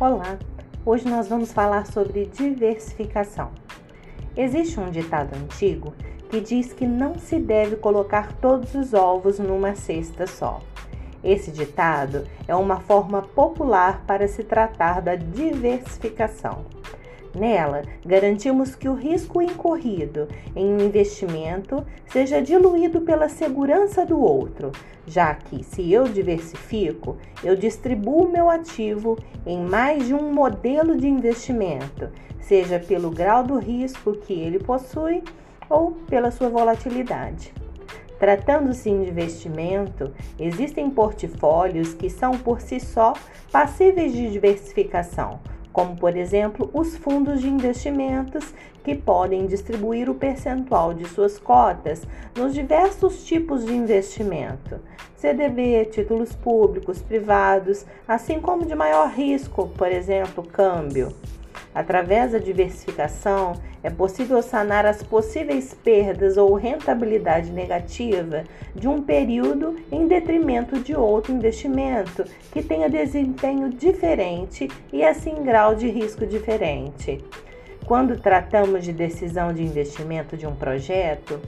Olá, hoje nós vamos falar sobre diversificação. Existe um ditado antigo que diz que não se deve colocar todos os ovos numa cesta só. Esse ditado é uma forma popular para se tratar da diversificação. Nela, garantimos que o risco incorrido em um investimento seja diluído pela segurança do outro, já que, se eu diversifico, eu distribuo meu ativo em mais de um modelo de investimento, seja pelo grau do risco que ele possui ou pela sua volatilidade. Tratando-se de investimento, existem portfólios que são por si só passíveis de diversificação como por exemplo os fundos de investimentos que podem distribuir o percentual de suas cotas nos diversos tipos de investimento, CDB, títulos públicos, privados, assim como de maior risco, por exemplo, câmbio. Através da diversificação, é possível sanar as possíveis perdas ou rentabilidade negativa de um período em detrimento de outro investimento que tenha desempenho diferente e assim grau de risco diferente. Quando tratamos de decisão de investimento de um projeto,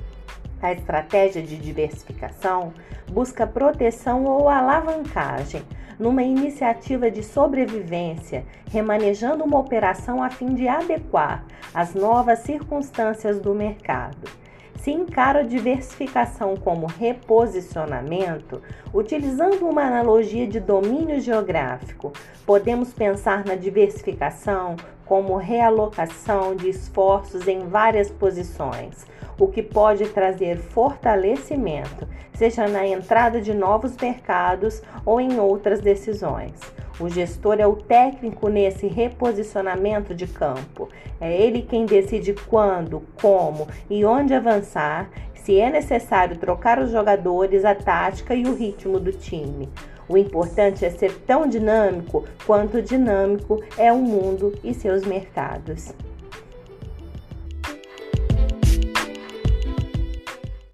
a estratégia de diversificação busca proteção ou alavancagem numa iniciativa de sobrevivência, remanejando uma operação a fim de adequar às novas circunstâncias do mercado. Se encara a diversificação como reposicionamento, utilizando uma analogia de domínio geográfico, podemos pensar na diversificação como realocação de esforços em várias posições, o que pode trazer fortalecimento, seja na entrada de novos mercados ou em outras decisões. O gestor é o técnico nesse reposicionamento de campo. É ele quem decide quando, como e onde avançar, se é necessário trocar os jogadores, a tática e o ritmo do time. O importante é ser tão dinâmico quanto dinâmico é o mundo e seus mercados.